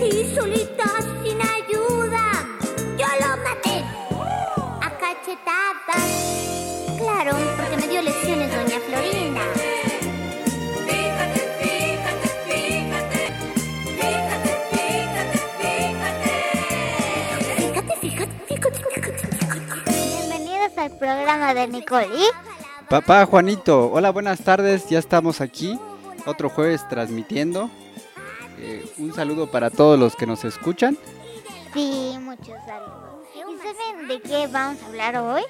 Y solita sin ayuda, yo lo maté. A cachetadas. Claro, porque me dio lecciones doña Florinda. Fíjate, fíjate, fíjate. Fíjate, fíjate, fíjate. Fíjate, fíjate, fíjate. Bienvenidos al programa de Nicole. ¿Y? Papá Juanito, hola, buenas tardes, ya estamos aquí, otro jueves transmitiendo. Un saludo para todos los que nos escuchan. Sí, muchos saludos. ¿Y saben de qué vamos a hablar hoy?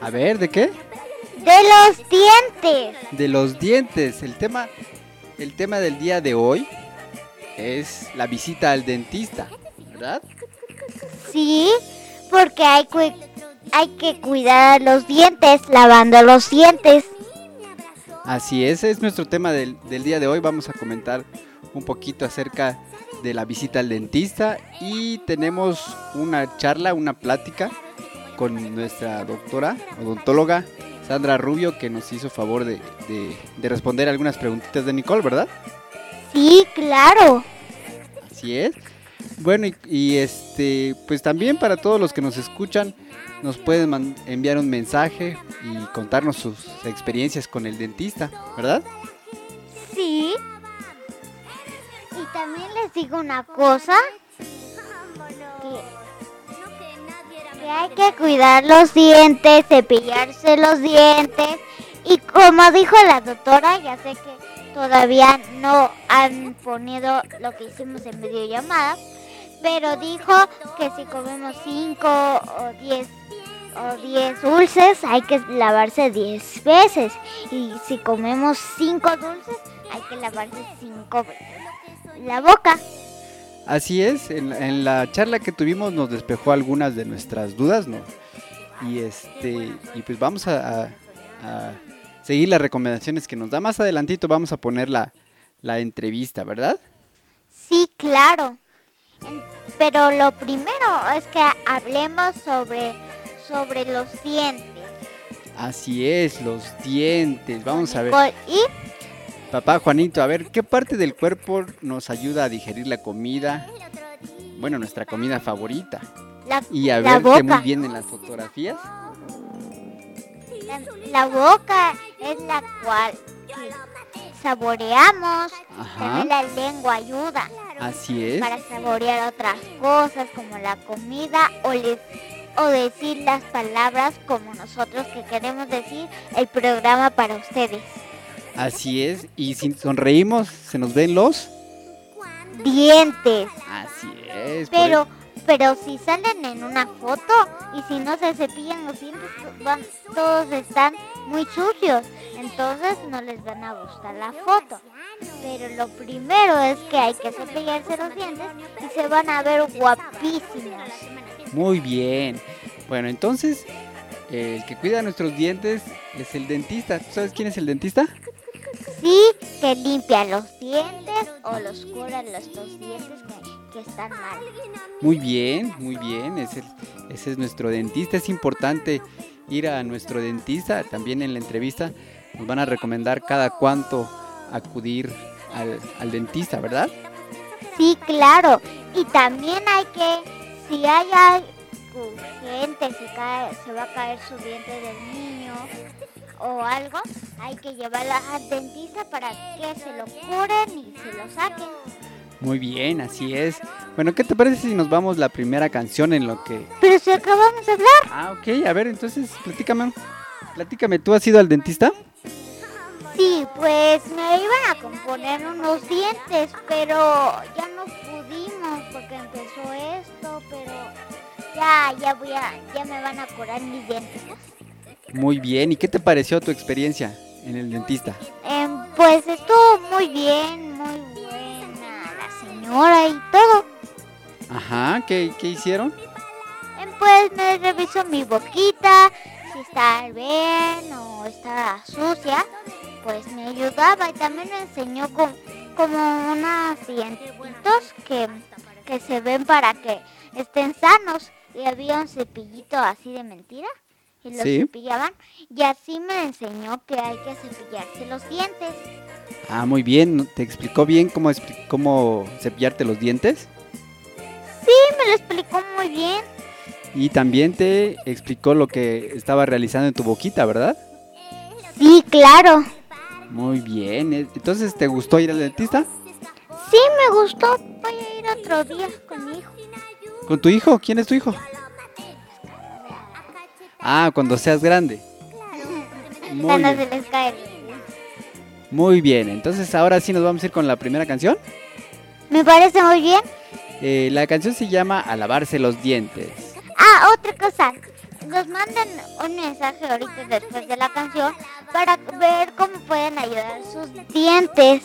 A ver, ¿de qué? De los dientes. De los dientes. El tema, el tema del día de hoy es la visita al dentista, ¿verdad? Sí, porque hay, hay que cuidar los dientes, lavando los dientes. Así es, es nuestro tema del, del día de hoy. Vamos a comentar un poquito acerca de la visita al dentista y tenemos una charla, una plática con nuestra doctora, odontóloga Sandra Rubio, que nos hizo favor de, de- de responder algunas preguntitas de Nicole, ¿verdad? Sí, claro. Así es. Bueno, y, y, este, pues también para todos los que nos escuchan, nos pueden enviar un mensaje y contarnos sus experiencias con el dentista, ¿verdad? Sí. Y también les digo una cosa, que, hay que cuidar los dientes, cepillarse los dientes. Y como dijo la doctora, ya sé que todavía no han ponido lo que hicimos en videollamada, pero dijo que si comemos 5 o 10 o 10 dulces hay que lavarse 10 veces. Y si comemos 5 dulces hay que lavarse 5 veces la boca. Así es, en, en la charla que tuvimos nos despejó algunas de nuestras dudas, ¿no? Y este, y pues vamos a, a- a seguir las recomendaciones que nos da. Más adelantito vamos a poner la, la entrevista, ¿verdad? Sí, claro. Pero lo primero es que hablemos sobre, sobre los dientes. Así es, los dientes. Vamos a ver. Y Papá Juanito, a ver, ¿qué parte del cuerpo nos ayuda a digerir la comida? Bueno, nuestra comida favorita. la, Y a la verse muy boca. bien en las fotografías. La, la boca es la cual saboreamos. Ajá, También la lengua ayuda así es. para saborear otras cosas como la comida o, le- o decir las palabras como nosotros que queremos decir el programa para ustedes. Así es. Y si sonreímos, se nos ven los. Dientes. Así es. Pero, pero si salen en una foto y si no se cepillan los dientes, van- todos están muy sucios. Entonces no les van a gustar la foto. Pero lo primero es que hay que cepillarse los dientes y se van a ver guapísimos. Muy bien. Bueno, entonces, el que cuida nuestros dientes es el dentista. ¿Tú sabes quién es el dentista? Sí, que limpia los dientes o los cura los, los dientes que, que están mal. Muy bien, muy bien. Ese, ese es nuestro dentista. Es importante ir a nuestro dentista. También en la entrevista nos van a recomendar cada cuánto acudir al, al dentista, ¿verdad? Sí, claro. Y también hay que, si hay urgente, se, cae, se va a caer su diente del niño o algo, hay que llevarla al dentista para que se lo curen y se lo saquen. Muy bien, así es. Bueno, ¿qué te parece si nos vamos la primera canción en lo que... Pero si acabamos de hablar, Ah, ok, a ver, entonces platícame. Platícame, ¿tú has ido al dentista? sí, pues me iban a componer unos dientes, pero ya no pudimos porque empezó esto, pero ya, ya voy a, ya me van a curar mis dientes. Muy bien, ¿y qué te pareció tu experiencia en el dentista? Em, pues estuvo muy bien, muy buena la señora y todo. Ajá, ¿qué, qué hicieron? Em, pues me revisó mi boquita, si está bien o está sucia, pues me ayudaba y también me enseñó con- como unos dientitos que, que se ven para que estén sanos y había un cepillito así de mentira y los Sí. cepillaban. Y así me enseñó que hay que cepillarse los dientes. Ah, muy bien. ¿Te explicó bien cómo, cómo cepillarte los dientes? Sí, me lo explicó muy bien. Y también te explicó lo que estaba realizando en tu boquita, ¿verdad? Sí, claro. Muy bien. eh, Entonces, ¿te gustó ir al dentista? Sí, me gustó. Voy a ir otro día con mi hijo. ¿Con tu hijo? ¿Quién es tu hijo? Ah, cuando seas grande. Muy bien. se les cae. Muy bien. Entonces, ahora sí nos vamos a ir con la primera canción. Me parece muy bien. Eh, la canción se llama A lavarse los dientes. Ah, otra cosa. Nos mandan un mensaje ahorita después de la canción para ver cómo pueden ayudar sus dientes.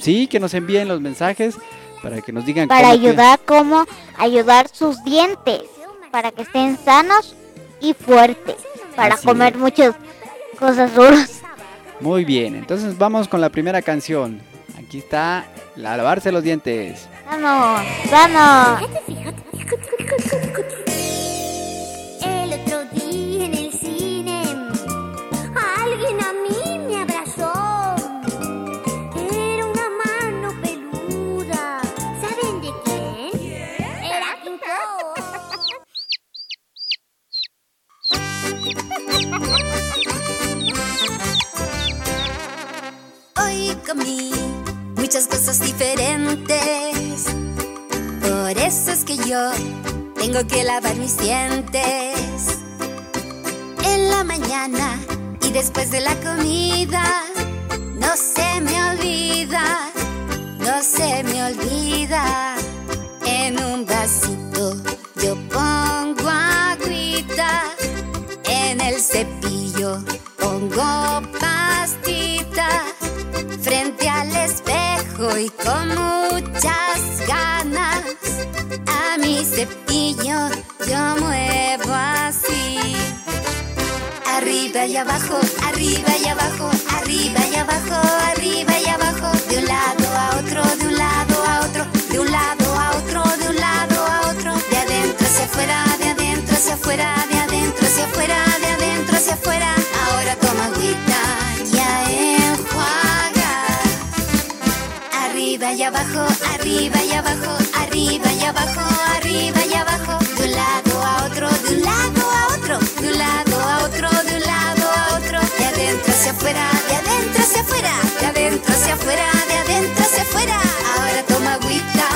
Sí, que nos envíen los mensajes para que nos digan Para cómo ayudar cómo ayudar sus dientes. Para que estén sanos y fuertes. Para Así comer es. muchas cosas duras. Muy bien, entonces vamos con la primera canción. Aquí está La lavarse los dientes. Vamos, vamos. Comí muchas cosas diferentes. Por eso es que yo tengo que lavar mis dientes. En la mañana y después de la comida. No se me olvida, no se me olvida. En un vasito yo pongo agüita. En el cepillo pongo frente al espejo y con muchas ganas a mi cepillo yo muevo así. Arriba y abajo, arriba y abajo, arriba y abajo, arriba y abajo, de un lado a otro, de un lado arriba y abajo, arriba y abajo, arriba y abajo, de un lado a otro, de un lado a otro, de un lado a otro, de un lado a otro, de adentro hacia afuera, de adentro hacia afuera, de adentro hacia afuera, de adentro hacia afuera. Ahora toma agüita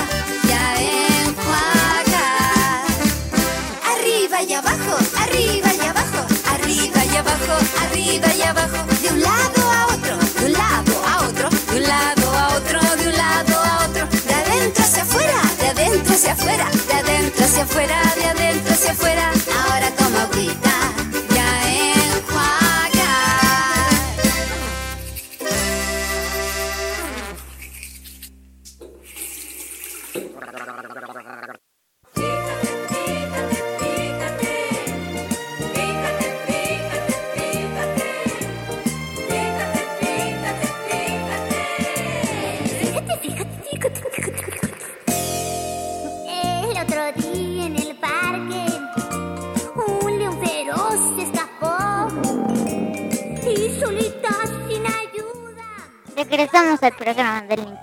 y a enjuagar. Arriba y abajo, arriba y abajo, arriba y abajo, arriba y abajo, afuera, de adentro hacia afuera.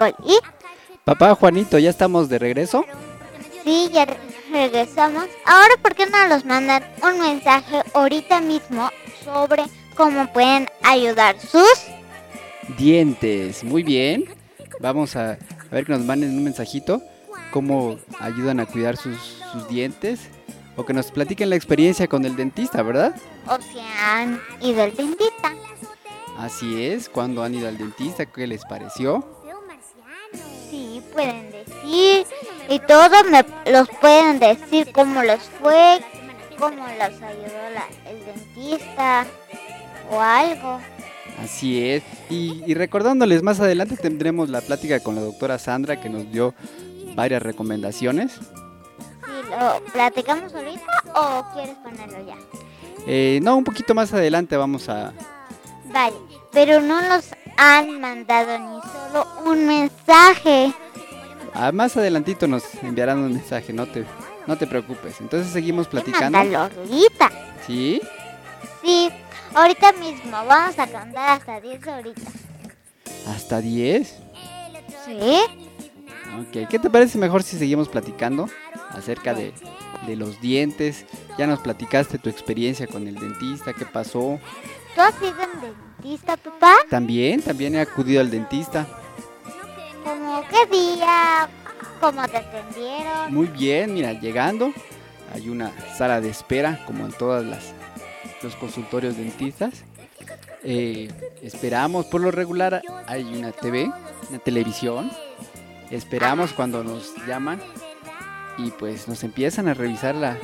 Lincoln. Y Papá Juanito, ¿ya estamos de regreso? sí, ya re- regresamos. Ahora, ¿por qué no nos mandan un mensaje ahorita mismo sobre cómo pueden ayudar sus Dientes, muy bien. Vamos a, a ver que nos manden un mensajito, cómo ayudan a cuidar sus, sus dientes. O que nos platiquen la experiencia con el dentista, ¿verdad? o si han ido al dentista? Así es, cuando han ido al dentista, ¿qué les pareció? Pueden decir. Y todos me los pueden decir cómo les fue, cómo los ayudó la- el dentista o algo. Así es. Y, y recordándoles, más adelante tendremos la plática con la doctora Sandra que nos dio varias recomendaciones. Si lo platicamos ahorita o quieres ponerlo ya. Eh, no, un poquito más adelante vamos a... Vale, pero no nos han mandado ni solo un mensaje. A- más adelantito nos enviarán un mensaje, no te, No te preocupes. Entonces seguimos ¿Qué platicando. Ahorita. ¿Sí? Sí, ahorita mismo. Vamos a contar hasta 10 ahorita. ¿Hasta 10? ¿Sí? Ok, ¿qué te parece mejor si seguimos platicando acerca de, de los dientes? Ya nos platicaste tu experiencia con el dentista, qué pasó. ¿Tú has ido al dentista, papá? También, también he acudido al dentista. ¿Cómo qué día? ¿Cómo te atendieron? Muy bien, mira, llegando hay una sala de espera como en todas las los consultorios dentistas. Eh, esperamos, por lo regular hay una TV, una televisión. Esperamos cuando nos llaman y pues nos empiezan a revisar la,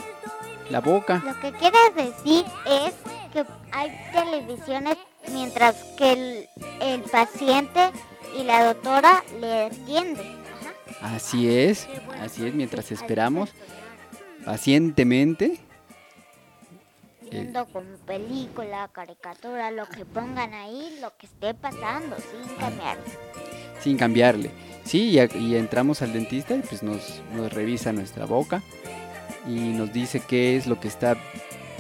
la boca. Lo que quieres decir es que hay televisiones mientras que el, el paciente y la doctora le atienden. Ajá. Así es, así es, mientras esperamos pacientemente. Viendo como película, caricatura, lo que pongan ahí, lo que esté pasando, sin cambiar. sin cambiarle. Sí, y, entramos al dentista y pues nos, nos revisa nuestra boca y nos dice qué es lo que está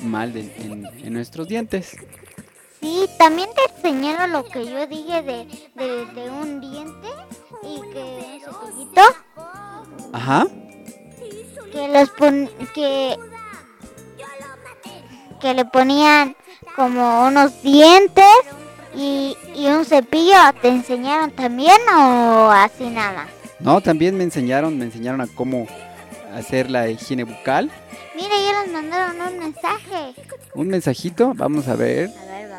mal de- en, en nuestros dientes. Sí, también enseñaron lo que yo dije de, de, de un diente y que un cepillito Ajá. que los pon, que que le ponían como unos dientes y, y un cepillo. ¿Te enseñaron también o así nada? No, también me enseñaron, me enseñaron a cómo hacer la higiene bucal. Mira, ya les mandaron un mensaje. Un mensajito, vamos a ver, A ver, vamos a ver.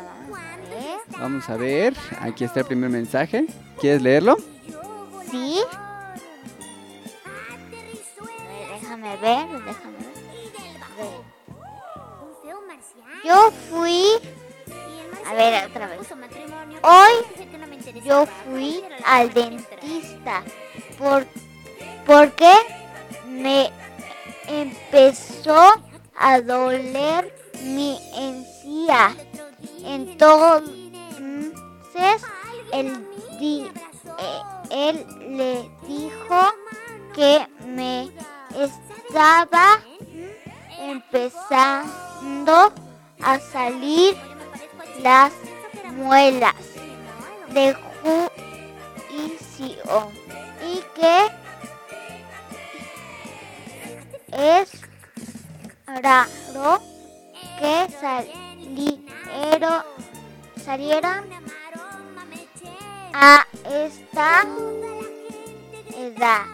Vamos a ver. Aquí está el primer mensaje. ¿Quieres leerlo? ¿Sí? Déjame ver, déjame ver. Yo fui, a ver, otra vez. Hoy yo fui al dentista por, porque me empezó a doler mi encía. Entonces él, di- eh, él le dijo que me estaba empezando a salir las muelas de juicio y que es raro que salieron, salieron a esta edad.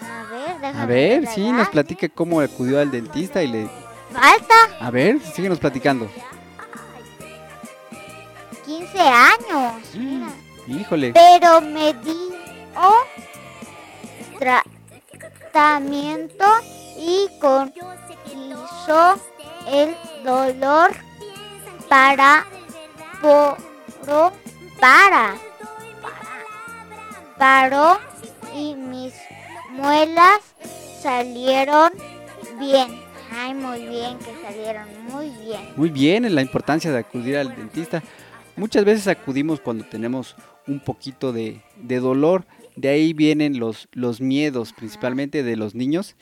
A ver, déjame A ver, sí, nos platica cómo acudió al dentista y le... Falta A ver, síguenos platicando. 15 años. mira. Híjole. Pero me dio tratamiento y con hizo el dolor para poro, para paró y mis muelas salieron bien. Ay, muy bien, que salieron muy bien. Muy bien, en la importancia de acudir al dentista. Muchas veces acudimos cuando tenemos un poquito de, de dolor. De ahí vienen los, los miedos, principalmente de los niños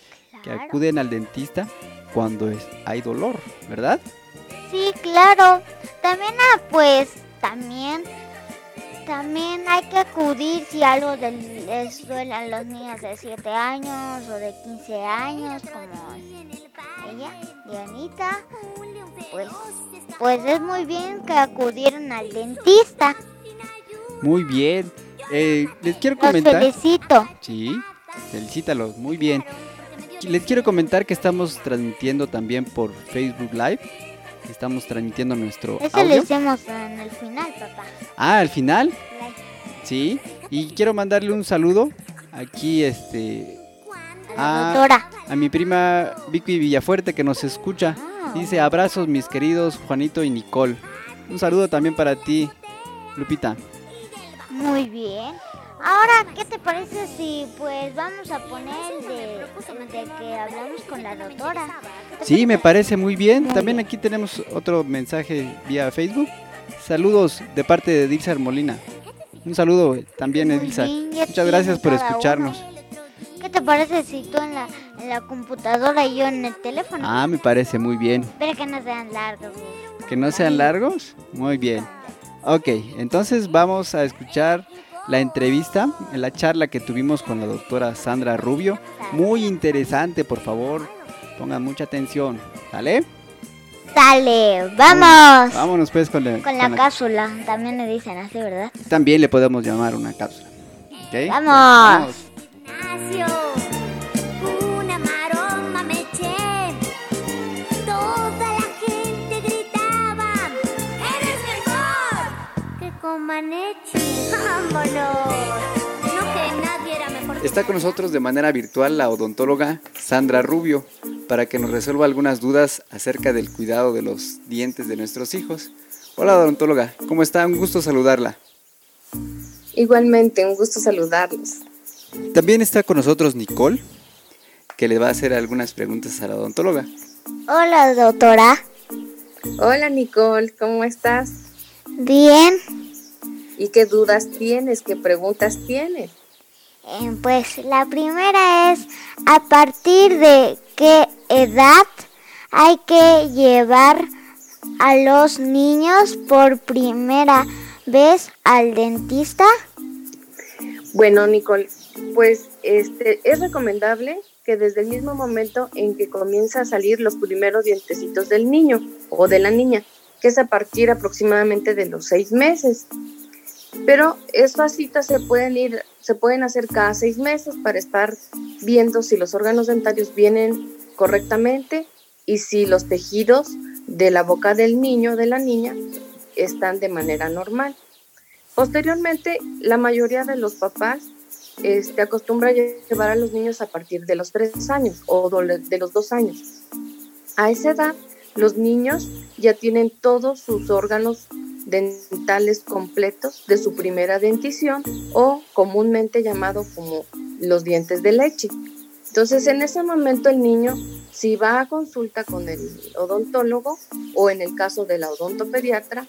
que acuden al dentista cuando es- hay dolor, ¿verdad? Sí, claro. También, ah, pues, también, también hay que acudir si algo de- les duele a los niños de 7 años o de 15 años, como ella, Dianita. Pues, pues es muy bien que acudieron al dentista. Muy bien. Eh, les quiero Los comentar. felicito. Sí, felicítalos, muy bien. Les quiero comentar que estamos transmitiendo también por Facebook Live. Estamos transmitiendo nuestro Eso lo audio. hicimos en el final, papá. Ah, al final, sí. Y quiero mandarle un saludo aquí, este, doctora. a mi prima Vicky Villafuerte que nos escucha. Ah. Dice abrazos mis queridos Juanito y Nicole. Un saludo también para ti, Lupita. Muy bien. Ahora, ¿qué te parece si pues vamos a poner de, que hablamos con la doctora? Sí, me parece muy bien. También aquí tenemos otro mensaje vía Facebook. Saludos de parte de Edilza Molina. Un saludo también, ya Muchas gracias por escucharnos. ¿Qué te te parece si tú en la, en la computadora y yo en el teléfono? Ah, me parece muy bien. Pero que no sean largos. ¿Que no sean largos? Muy bien. Ok, entonces vamos a escuchar la entrevista, la charla que tuvimos con la doctora Sandra Rubio. Muy interesante, por favor, pongan mucha atención. ¿Sale? Sale, vamos. Vámonos pues con, la, Con la cápsula, también le dicen así, ¿verdad? También le podemos llamar una cápsula. ¿ok? Vamos. Nació Comaneci. ¡Vámonos! No que nadie era mejor. que Está con nosotros de manera virtual la odontóloga Sandra Rubio para que nos resuelva algunas dudas acerca del cuidado de los dientes de nuestros hijos. Hola odontóloga, ¿cómo está? Un gusto saludarla. Igualmente, un gusto saludarlos. También está con nosotros Nicole, que le va a hacer algunas preguntas a la odontóloga. Hola, doctora. Hola Nicole, ¿cómo estás? Bien. ¿Y qué dudas tienes? ¿Qué preguntas tienes? Eh, pues la primera es, ¿a partir de qué edad hay que llevar a los niños por primera vez al dentista? Bueno, Nicole, pues este es recomendable que desde el mismo momento en que comienza a salir los primeros dientecitos del niño o de la niña, que es a partir aproximadamente de los seis meses. Pero estas citas se pueden ir, se pueden hacer cada seis meses para estar viendo si los órganos dentarios vienen correctamente y si los tejidos de la boca del niño o de la niña están de manera normal. Posteriormente, la mayoría de los papás este, acostumbra llevar a los niños a partir de los tres años o de los dos años. A esa edad, los niños ya tienen todos sus órganos dentales completos de su primera dentición o comúnmente llamado como los dientes de leche. Entonces, en ese momento el niño, si va a consulta con el odontólogo o en el caso de la odontopediatra,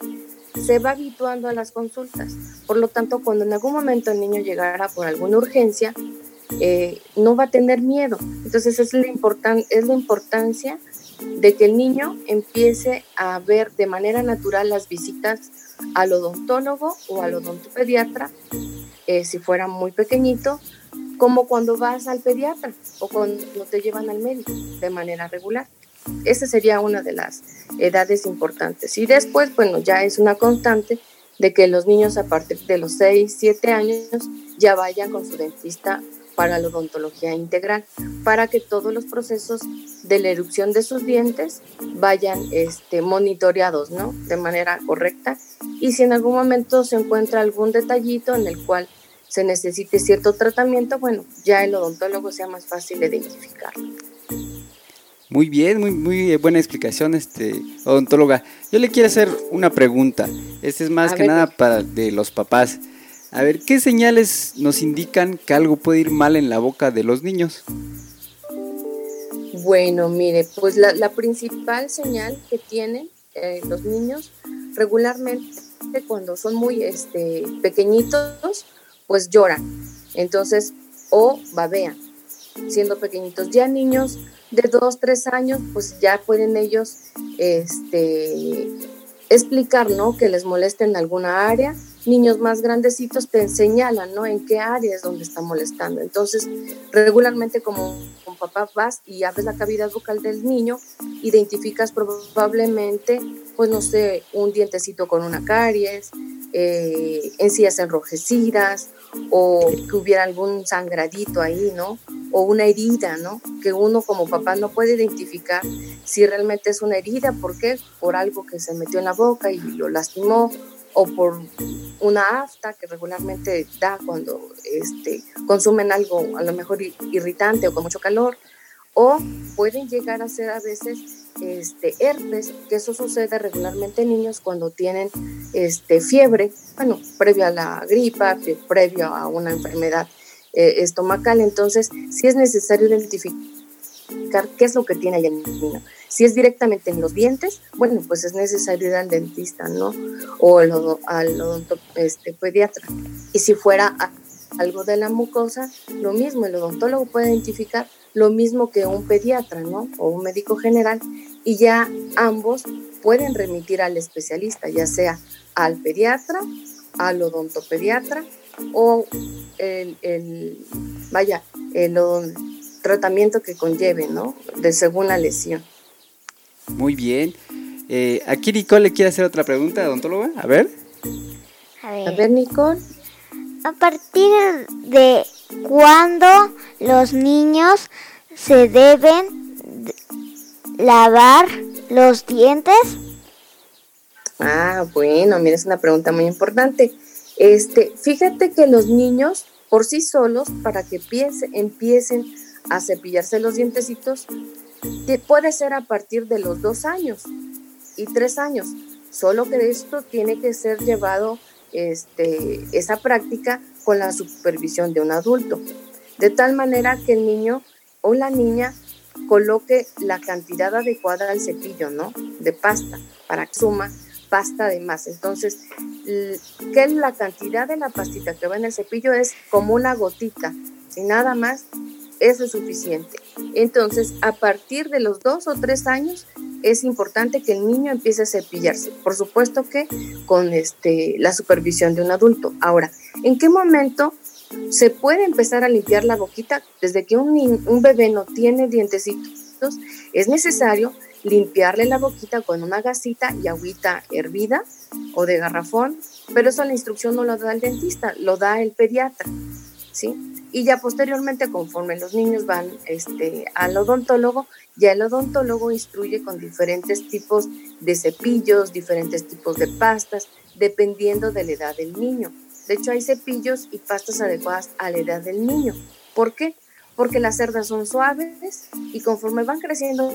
se va habituando a las consultas. Por lo tanto, cuando en algún momento el niño llegara por alguna urgencia, eh, no va a tener miedo. Entonces, es la, importan es la importancia de que el niño empiece a ver de manera natural las visitas al odontólogo o al odontopediatra, eh, si fuera muy pequeñito, como cuando vas al pediatra o cuando te llevan al médico de manera regular. Esa sería una de las edades importantes. Y después, bueno, ya es una constante de que los niños a partir de los 6, 7 años ya vayan con su dentista para la odontología integral, para que todos los procesos de la erupción de sus dientes vayan este, monitoreados, ¿no? De manera correcta. Y si en algún momento se encuentra algún detallito en el cual se necesite cierto tratamiento, bueno, ya el odontólogo sea más fácil de identificarlo. Muy bien, muy, muy buena explicación, este odontóloga. Yo le quiero hacer una pregunta. Esta es más A que ver, nada para de los papás. A ver, ¿qué señales nos indican que algo puede ir mal en la boca de los niños? Bueno, mire, pues la, principal señal que tienen eh, los niños regularmente cuando son muy este, pequeñitos, pues lloran. Entonces, o babean, siendo pequeñitos. Ya niños de 2, 3 años, pues ya pueden ellos este, explicar, ¿no? Que les molesta en alguna área. Niños más grandecitos te señalan, ¿no? En qué área es donde está molestando. Entonces, regularmente como, papá vas y abres la cavidad bucal del niño, identificas probablemente, pues no sé, un dientecito con una caries, eh, encías enrojecidas o que hubiera algún sangradito ahí, ¿no? O una herida, ¿no? Que uno como papá no puede identificar si realmente es una herida, ¿por qué? Por algo que se metió en la boca y lo lastimó o por una afta que regularmente da cuando este, consumen algo a lo mejor irritante o con mucho calor, o pueden llegar a ser a veces este, herpes, que eso sucede regularmente en niños cuando tienen este, fiebre, bueno, previo a la gripa, previo a una enfermedad eh, estomacal, entonces sí es necesario identificar qué es lo que tiene el niño. Si es directamente en los dientes, bueno, pues es necesario ir al dentista, ¿no? O al, al este, pediatra. Y si fuera algo de la mucosa, lo mismo, el odontólogo puede identificar lo mismo que un pediatra, ¿no? O un médico general, y ya ambos pueden remitir al especialista, ya sea al pediatra, al odontopediatra o el, vaya, el tratamiento que conlleve, ¿no? De según la lesión. Muy bien. Eh, aquí Nicole le quiere hacer otra pregunta, odontóloga. A ver. A ver, Nicole. ¿A partir de cuándo los niños se deben lavar los dientes? Ah, bueno, mira, es una pregunta muy importante. Este, fíjate que los niños por sí solos, para que empiecen a cepillarse los dientecitos, puede ser a partir de los dos años y tres años. Solo que esto tiene que ser llevado, este, esa práctica con la supervisión de un adulto. De tal manera que el niño o la niña coloque la cantidad adecuada al cepillo, ¿no? De pasta, para que suma pasta de más. Entonces, que la cantidad de la pastita que va en el cepillo es como una gotita, y nada más, eso es suficiente. Entonces, a partir de los dos o tres años, es importante que el niño empiece a cepillarse. Por supuesto que con este, la supervisión de un adulto. Ahora, ¿en qué momento se puede empezar a limpiar la boquita? Desde que un, un bebé no tiene dientecitos, es necesario limpiarle la boquita con una gasita y agüita hervida o de garrafón, pero eso la instrucción no lo da el dentista, lo da el pediatra, Y ya posteriormente, conforme los niños van este, al odontólogo, ya el odontólogo instruye con diferentes tipos de cepillos, diferentes tipos de pastas, dependiendo de la edad del niño. De hecho, hay cepillos y pastas adecuadas a la edad del niño. ¿Por qué? Porque las cerdas son suaves y conforme van creciendo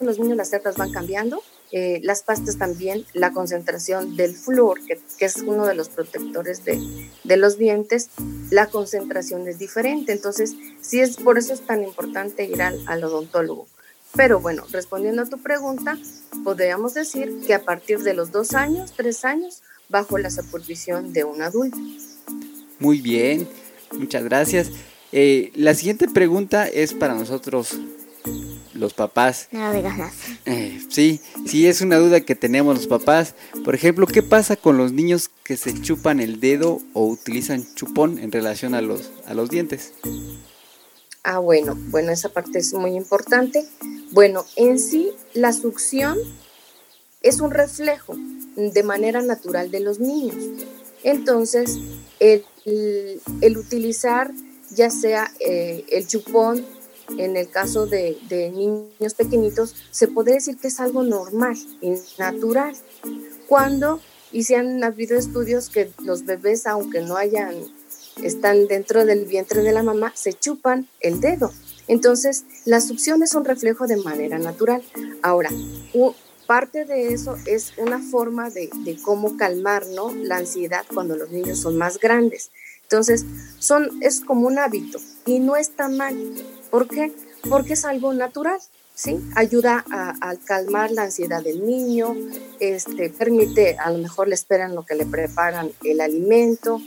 los niños, las cerdas van cambiando eh, las pastas también, la concentración del flúor, que, es uno de los protectores de, de, los dientes, la concentración es diferente. Entonces, sí es por eso es tan importante ir al, odontólogo. Pero bueno, respondiendo a tu pregunta, podríamos decir que a partir de los dos años, tres años, bajo la supervisión de un adulto. Muy bien, muchas gracias. Eh, la siguiente pregunta es para nosotros los papás. No digas más. Eh, sí, sí es una duda que tenemos los papás. Por ejemplo, ¿qué pasa con los niños que se chupan el dedo o utilizan chupón en relación a los, a los dientes? Ah, bueno, bueno, esa parte es muy importante. Bueno, en sí, la succión es un reflejo de manera natural de los niños. Entonces, el, utilizar ya sea eh, el chupón en el caso de, niños pequeñitos, se puede decir que es algo normal y natural. Cuando, y se han habido estudios que los bebés, aunque no hayan, están dentro del vientre de la mamá, se chupan el dedo. Entonces, la succión es un reflejo de manera natural. Ahora, parte de eso es una forma de, de cómo calmar ¿no? la ansiedad cuando los niños son más grandes. Entonces, son, es como un hábito y no está mal. ¿Por qué? Porque es algo natural, ¿sí? Ayuda a, calmar la ansiedad del niño, este, permite, a lo mejor le esperan lo que le preparan el alimento,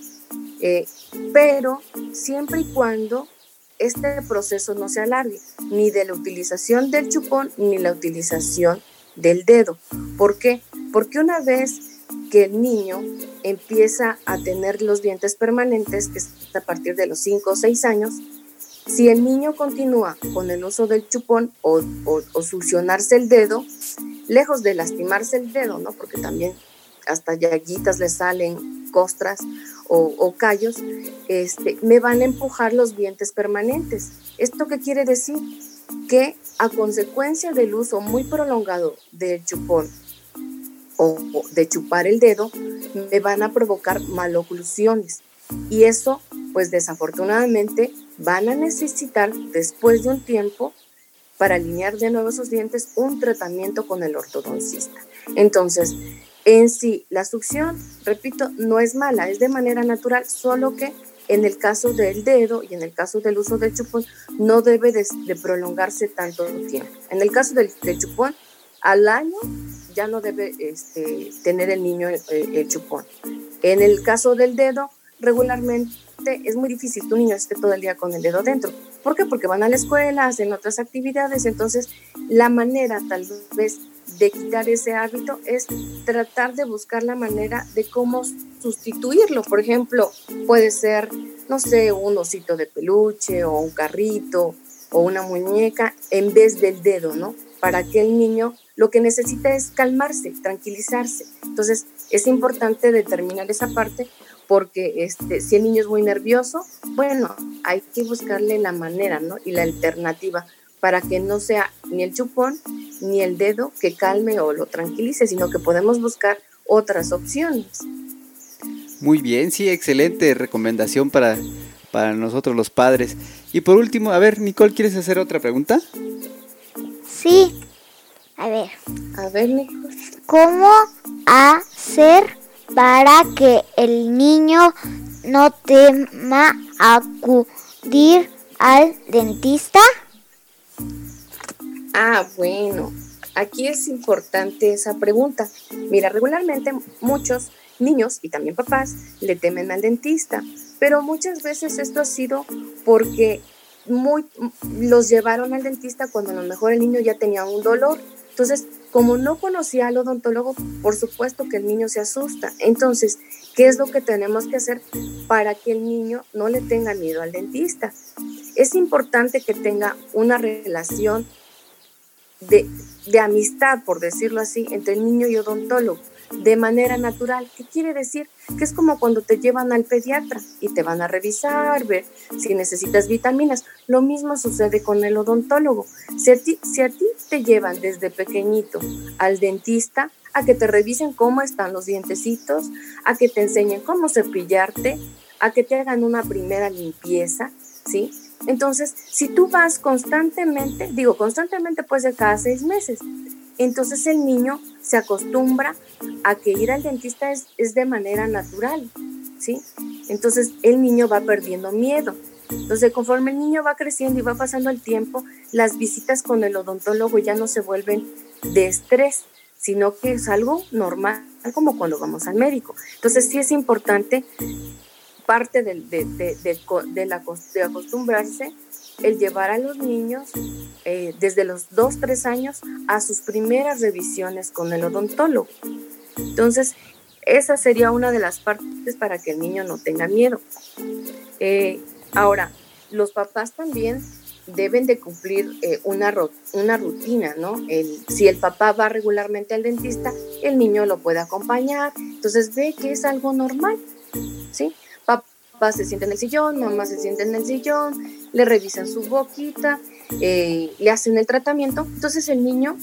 eh, pero siempre y cuando este proceso no se alargue, ni de la utilización del chupón ni la utilización del dedo. ¿Por qué? Porque una vez que el niño empieza a tener los dientes permanentes, que es a partir de los 5 o 6 años, si el niño continúa con el uso del chupón o, o, succionarse el dedo, lejos de lastimarse el dedo, ¿no? Porque también hasta llaguitas le salen costras o, callos, este, me van a empujar los dientes permanentes. ¿Esto qué quiere decir? Que a consecuencia del uso muy prolongado del chupón o de chupar el dedo, me van a provocar maloclusiones. Y eso, pues desafortunadamente, van a necesitar después de un tiempo para alinear de nuevo sus dientes un tratamiento con el ortodoncista. Entonces, en sí, la succión, repito, no es mala, es de manera natural, solo que en el caso del dedo y en el caso del uso del chupón, no debe de, prolongarse tanto tiempo. En el caso del, chupón, al año ya no debe este, tener el niño el, el chupón. En el caso del dedo, regularmente parte es muy difícil que un niño esté todo el día con el dedo dentro. ¿Por qué? Porque van a la escuela, hacen otras actividades, entonces la manera tal vez de quitar ese hábito es tratar de buscar la manera de cómo sustituirlo. Por ejemplo, puede ser, no sé, un osito de peluche o un carrito o una muñeca en vez del dedo, ¿no? Para que el niño lo que necesita es calmarse, tranquilizarse. Entonces, es importante determinar esa parte porque este, si el niño es muy nervioso, bueno, hay que buscarle la manera, ¿no? Y la alternativa para que no sea ni el chupón ni el dedo que calme o lo tranquilice, sino que podemos buscar otras opciones. Muy bien, sí, excelente recomendación para, para nosotros los padres. Y por último, a ver, Nicole, ¿quieres hacer otra pregunta? Sí. A ver. A ver, Nicole. ¿Cómo hacer para que el niño no tema acudir al dentista? Ah, bueno, aquí es importante esa pregunta. Mira, regularmente muchos niños y también papás le temen al dentista, pero muchas veces esto ha sido porque muy, los llevaron al dentista cuando a lo mejor el niño ya tenía un dolor. Entonces, como no conocía al odontólogo, por supuesto que el niño se asusta. Entonces, ¿qué es lo que tenemos que hacer para que el niño no le tenga miedo al dentista? Es importante que tenga una relación de, de amistad, por decirlo así, entre el niño y odontólogo de manera natural. ¿Qué quiere decir? Que es como cuando te llevan al pediatra y te van a revisar, ver si necesitas vitaminas. Lo mismo sucede con el odontólogo. Si a ti, si a ti te llevan desde pequeñito al dentista, a que te revisen cómo están los dientecitos, a que te enseñen cómo cepillarte, a que te hagan una primera limpieza, ¿sí? Entonces, si tú vas constantemente, digo constantemente puede ser cada seis meses, entonces el niño se acostumbra a que ir al dentista es, de manera natural, ¿sí? Entonces el niño va perdiendo miedo. Entonces conforme el niño va creciendo y va pasando el tiempo, las visitas con el odontólogo ya no se vuelven de estrés, sino que es algo normal, como cuando vamos al médico. Entonces sí es importante parte de, de, de, la, de acostumbrarse el llevar a los niños eh, desde los 2, 3 años a sus primeras revisiones con el odontólogo. Entonces, esa sería una de las partes para que el niño no tenga miedo. Eh, ahora, los papás también deben de cumplir eh, una, una rutina, ¿no? El, si el papá va regularmente al dentista, el niño lo puede acompañar, entonces ve que es algo normal, ¿sí? Papá se siente en el sillón, mamá se siente en el sillón, le revisan su boquita, eh, le hacen el tratamiento, entonces el niño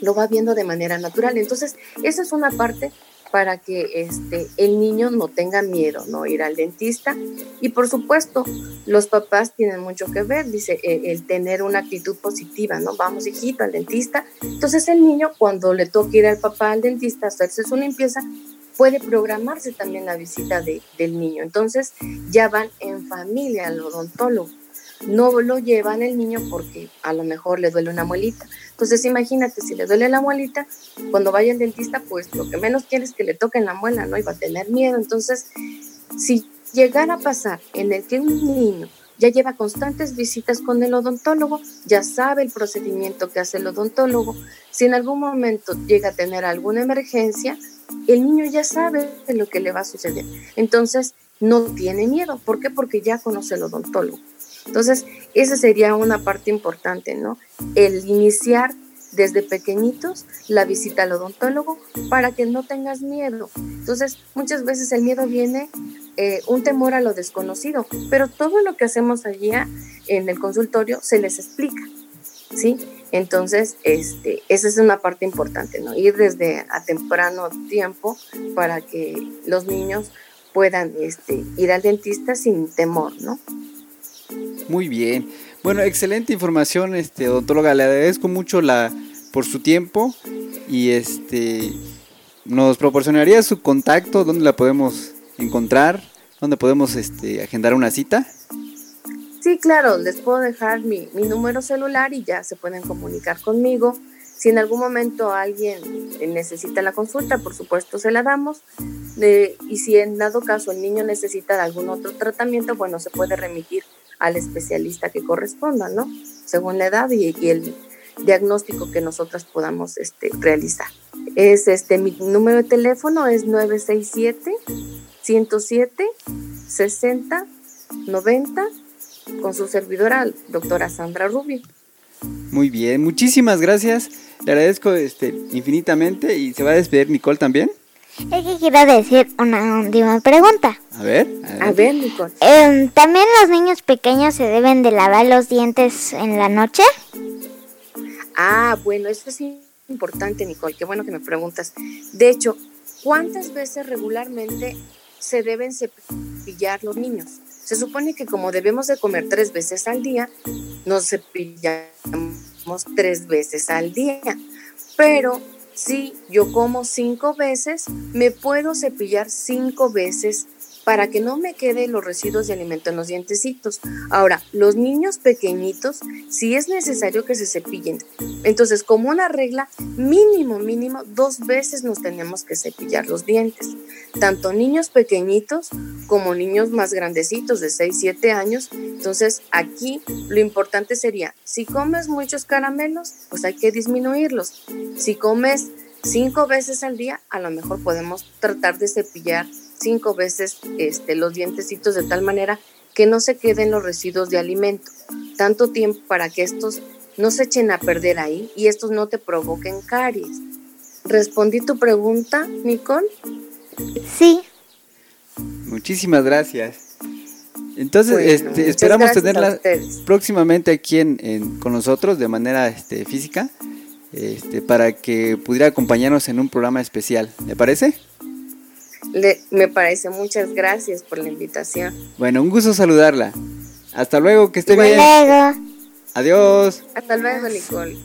lo va viendo de manera natural. Entonces, esa es una parte para que este, el niño no tenga miedo, ¿no? Ir al dentista. Y por supuesto, los papás tienen mucho que ver, dice, el, el tener una actitud positiva, ¿no? Vamos, hijito, al dentista. Entonces el niño, cuando le toque ir al papá al dentista hacerse su limpieza, puede programarse también la visita de, del niño. Entonces ya van en familia al odontólogo no lo llevan el niño porque a lo mejor le duele una muelita. Entonces imagínate, si le duele la muelita, cuando vaya al dentista, pues lo que menos quiere es que le toquen la muela, ¿no? Y va a tener miedo. Entonces, si llegara a pasar en el que un niño ya lleva constantes visitas con el odontólogo, ya sabe el procedimiento que hace el odontólogo, si en algún momento llega a tener alguna emergencia, el niño ya sabe lo que le va a suceder. Entonces, no tiene miedo. ¿Por qué? Porque ya conoce el odontólogo. Entonces, esa sería una parte importante, ¿no? El iniciar desde pequeñitos la visita al odontólogo para que no tengas miedo. Entonces, muchas veces el miedo viene eh, un temor a lo desconocido, pero todo lo que hacemos allí en el consultorio se les explica, ¿sí? Entonces, este, esa es una parte importante, ¿no? Ir desde a temprano tiempo para que los niños puedan este, ir al dentista sin temor, ¿no? Muy bien. Bueno, excelente información, este odontóloga. Le agradezco mucho la por su tiempo y este nos proporcionaría su contacto, dónde la podemos encontrar, dónde podemos este, agendar una cita. Sí, claro, les puedo dejar mi, mi número celular y ya se pueden comunicar conmigo. Si en algún momento alguien necesita la consulta, por supuesto se la damos. y si en dado caso el niño necesita algún otro tratamiento, bueno, se puede remitir al especialista que corresponda, ¿no? Según la edad y, el diagnóstico que nosotras podamos este, realizar. Es este, mi número de teléfono es 967 107 60 90 con su servidora, doctora Sandra Rubio. Muy bien, muchísimas gracias. Le agradezco este, infinitamente y se va a despedir Nicole también. Es que quiero decir una última pregunta. A ver. A ver, Nicole. Em, ¿También los niños pequeños se deben de lavar los dientes en la noche? Ah, bueno, eso es importante, Nicole. Qué bueno que me preguntas. De hecho, ¿cuántas veces regularmente se deben cepillar los niños? Se supone que como debemos de comer tres veces al día, nos cepillamos tres veces al día. Pero si yo como cinco veces, me puedo cepillar cinco veces para que no me queden los residuos de alimento en los dientecitos. Ahora, los niños pequeñitos, si es necesario que se cepillen. Entonces, como una regla, mínimo, mínimo, dos veces nos tenemos que cepillar los dientes. Tanto niños pequeñitos como niños más grandecitos de 6, 7 años. Entonces, aquí lo importante sería, si comes muchos caramelos, pues hay que disminuirlos. Si comes cinco veces al día, a lo mejor podemos tratar de cepillar cinco veces este, los dientecitos de tal manera que no se queden los residuos de alimento. Tanto tiempo para que estos no se echen a perder ahí y estos no te provoquen caries. ¿Respondí tu pregunta, Nicole? Sí. Muchísimas gracias. Entonces, este, esperamos tenerla próximamente aquí en, con nosotros de manera este, física este, para que pudiera acompañarnos en un programa especial. ¿Le parece? Me parece. Muchas gracias por la invitación. Bueno, un gusto saludarla. Hasta luego, que esté bien. Hasta luego. Adiós. Hasta luego, Nicole.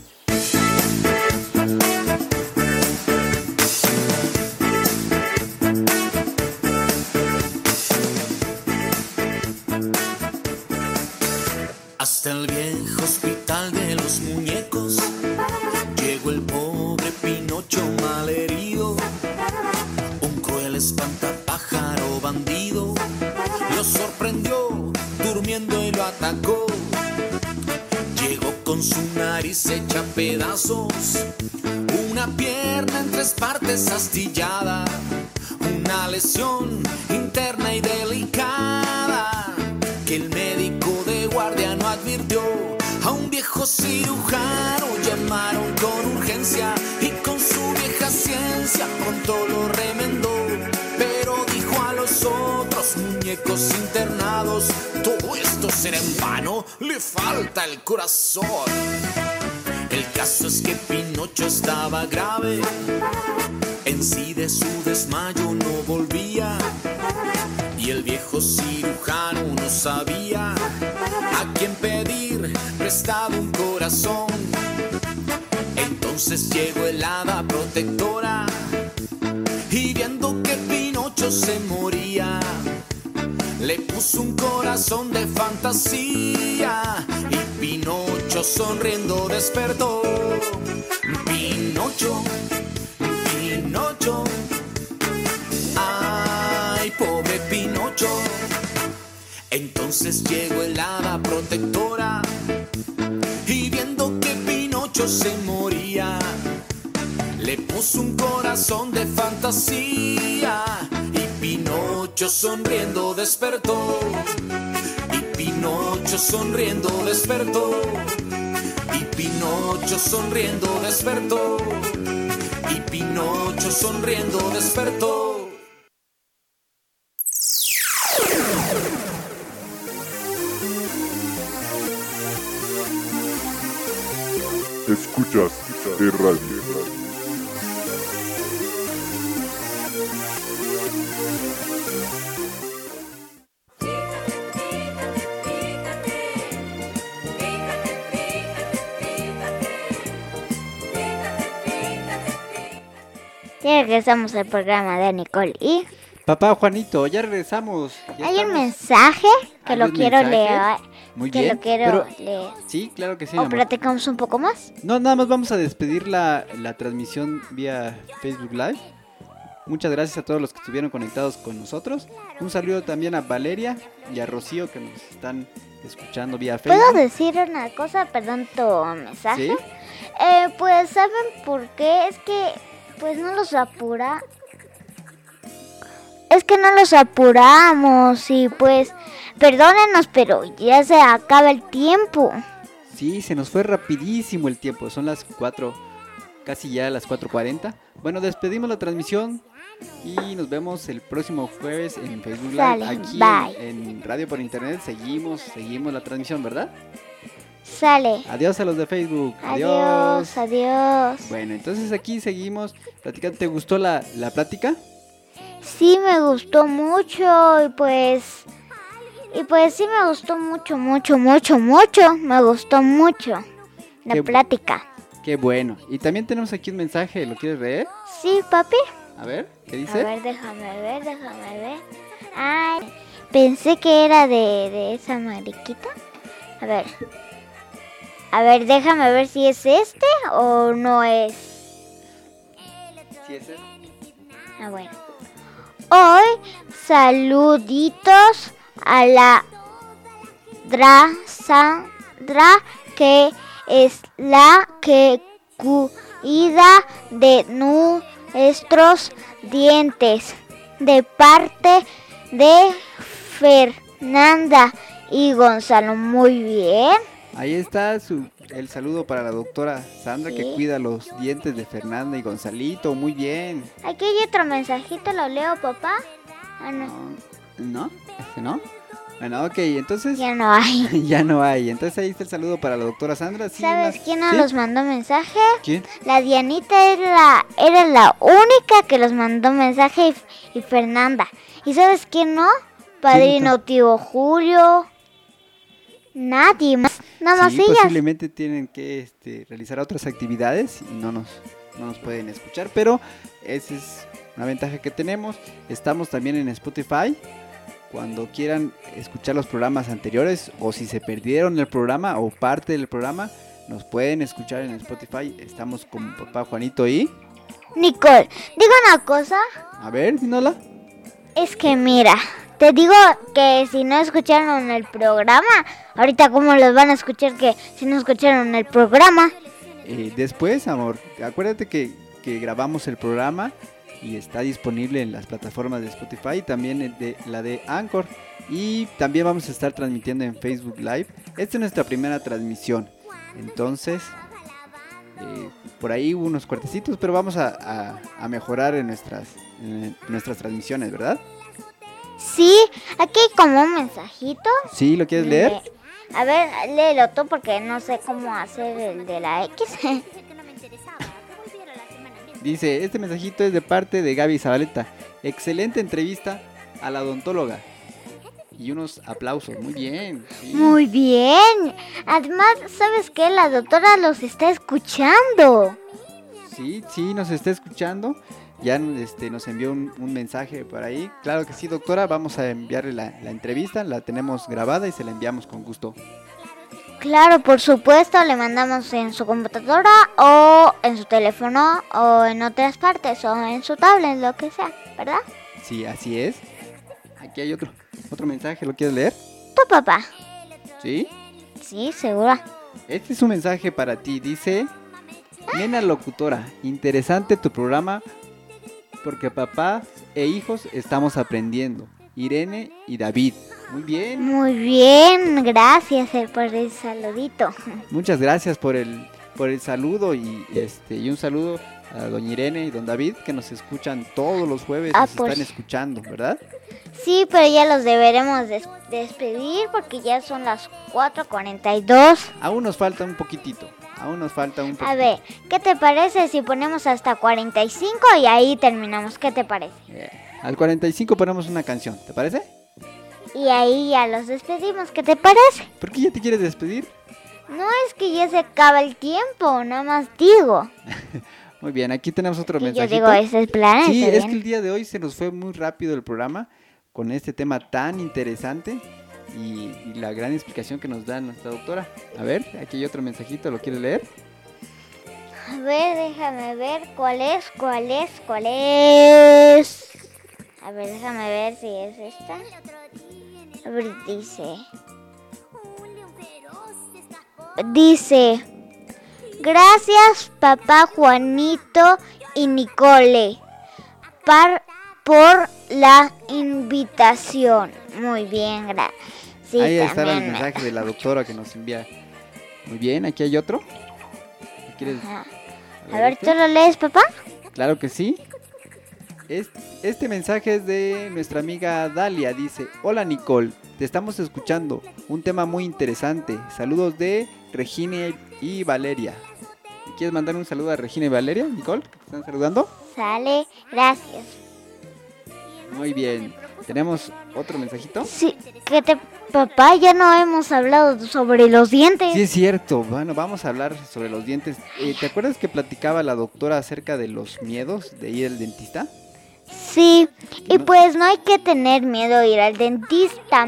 Hasta el viejo hospital de los muñecos llegó el pobre Pinocho malherido sorprendió durmiendo y lo atacó. Llegó con su nariz hecha pedazos, una pierna en tres partes astillada, una lesión interna y delicada que el médico de guardia no advirtió. A un viejo cirujano llamaron con urgencia y con su vieja ciencia pronto lo remendó otros muñecos internados. Todo esto será en vano, le falta el corazón. El caso es que Pinocho estaba grave, en sí de su desmayo no volvía. Y el viejo cirujano no sabía a quién pedir prestado un corazón. Entonces llegó el hada protectora y viendo que Pinocho se moría, le puso un corazón de fantasía y Pinocho sonriendo despertó. Pinocho, Pinocho, ay, pobre Pinocho. Entonces llegó el hada protectora y viendo que Pinocho se moría, le puso un corazón de fantasía y Pinocho sonriendo despertó. Y Pinocho sonriendo despertó. Y Pinocho sonriendo despertó. Y Pinocho sonriendo despertó. Escuchas de radio. Regresamos al programa de Nicole y... Papá Juanito, ya regresamos. Hay un mensaje que lo quiero leer. Muy que lo quiero leer. Sí, claro que sí. ¿O platicamos un poco más? No, nada más vamos a despedir la, la transmisión vía Facebook Live. Muchas gracias a todos los que estuvieron conectados con nosotros. Un saludo también a Valeria y a Rocío que nos están escuchando vía ¿Puedo Facebook. decir una cosa? Perdón tu mensaje. ¿Sí? Eh, pues, ¿saben por qué? Es que, pues, no los apura. Es que no los apuramos y, pues, perdónenos, pero ya se acaba el tiempo. Sí, se nos fue rapidísimo el tiempo. Son las 4, casi ya las 4.40. Bueno, despedimos la transmisión y nos vemos el próximo jueves en Facebook Live. Sale, Aquí en Radio por Internet seguimos, seguimos la transmisión, ¿verdad? Sale. Adiós a los de Facebook. Adiós, adiós. Bueno, entonces aquí seguimos platicando. ¿Te gustó la, la plática? Sí, me gustó mucho y pues... Y pues sí me gustó mucho, mucho, mucho, mucho. Me gustó mucho la Qué- plática. Qué bueno. Y también tenemos aquí un mensaje. ¿Lo quieres leer? Sí, papi. A ver, ¿qué A dice? ver, déjame ver, déjame ver. Ay, pensé que era de, de esa mariquita. A ver. A ver, déjame ver si es este o no es. Sí, ese. Ah, bueno. Hoy, saluditos a la Dra Sandra, que es la que cuida de nuestros dientes. De parte de Fernanda y Gonzalo. Muy bien. Ahí está su, el saludo para la doctora Sandra que cuida los dientes de Fernanda y Gonzalito. Muy bien. Aquí hay otro mensajito, ¿lo leo, papá? Ah, no. ¿No? ¿No? ¿Este no? Bueno, ok, entonces Ya no hay. ya no hay. Entonces ahí está el saludo para la doctora Sandra. Sí, ¿Sabes quién nos ¿Sí? los mandó mensaje? ¿Quién? La Dianita era la, era la única que los mandó mensaje y, y Fernanda. ¿Y sabes quién no? Padrino tío Julio. Nadie más. Nada más Sí, ellas. posiblemente tienen que este, realizar otras actividades y no nos, no nos pueden escuchar, pero esa es una ventaja que tenemos. Estamos también en Spotify. Cuando quieran escuchar los programas anteriores o si se perdieron el programa o parte del programa, nos pueden escuchar en Spotify. Estamos con papá Juanito y... Nicole, digo una cosa. A ver, Dinola. Es que mira, te digo que si no escucharon el programa, ahorita cómo los van a escuchar que si no escucharon el programa. Eh, después, amor, acuérdate que, que grabamos el programa y está disponible en las plataformas de Spotify y también de, la de Anchor. Y también vamos a estar transmitiendo en Facebook Live. Esta es nuestra primera transmisión. Entonces, eh, por ahí unos cuartecitos, pero vamos a, a- a mejorar en nuestras, en nuestras transmisiones, ¿verdad? Sí, aquí hay como un mensajito. ¿Sí? ¿Lo quieres leer? Le- A ver, léelo tú porque no sé cómo hacer el de la X. Dice, este mensajito es de parte de Gaby Zabaleta. Excelente entrevista a la odontóloga. Y unos aplausos, muy bien. sí. Muy bien. Además, ¿sabes qué? La doctora los está escuchando. Sí, sí, nos está escuchando. Ya este, nos envió un, un mensaje por ahí. Claro que sí, doctora. Vamos a enviarle la, la entrevista. La tenemos grabada y se la enviamos con gusto. Claro, por supuesto, le mandamos en su computadora o en su teléfono o en otras partes o en su tablet, lo que sea, ¿verdad? Sí, así es. Aquí hay otro, otro mensaje. ¿Lo quieres leer? Tu papá. Sí. Sí, segura. Este es un mensaje para ti. Dice, nena locutora, interesante tu programa porque papá e hijos estamos aprendiendo. Irene y David. Muy bien. Muy bien, gracias eh, por el saludito. Muchas gracias por el, por el saludo y, este, y un saludo a doña Irene y don David que nos escuchan todos los jueves. Ah, nos pues. están escuchando, ¿verdad? Sí, pero ya los deberemos des- despedir porque ya son las 4.42. Aún nos falta un poquitito. Aún nos falta un poquito. A ver, ¿qué te parece si ponemos hasta 45 y ahí terminamos? ¿Qué te parece? Eh, al 45 ponemos una canción, ¿te parece? Y ahí ya los despedimos, ¿qué te parece? ¿Por qué ya te quieres despedir? No es que ya se acaba el tiempo, nada más digo. Muy bien, aquí tenemos otro Y yo digo, ese es plan, Sí, es que bien. el día de hoy se nos fue muy rápido el programa con este tema tan interesante y, la gran explicación que nos da nuestra doctora. A ver, aquí hay otro mensajito, ¿lo quieres leer? A ver, déjame ver cuál es, cuál es, cuál es. A ver, déjame ver si es esta. A ver, dice. Dice. Gracias, papá Juanito y Nicole, por la invitación. Muy bien, gracias. Sí, Ahí está el mensaje de la doctora que nos envía. Muy bien, aquí hay otro. ¿Quieres? Ajá. a A ver, este? ¿tú lo lees, papá? Claro que sí. Es- Este mensaje es de nuestra amiga Dalia. Dice, hola Nicole, te estamos escuchando. Un tema muy interesante. Saludos de Regina y Valeria. ¿Quieres mandar un saludo a Regina y Valeria, Nicole? te ¿Están saludando? Sale, gracias. Muy bien. ¿Tenemos otro mensajito? Sí, que te, papá, ya no hemos hablado sobre los dientes. Sí, es cierto. Bueno, vamos a hablar sobre los dientes. Eh, ¿Te acuerdas que platicaba la doctora acerca de los miedos de ir al dentista? Sí, y No. pues no hay que tener miedo de ir al dentista.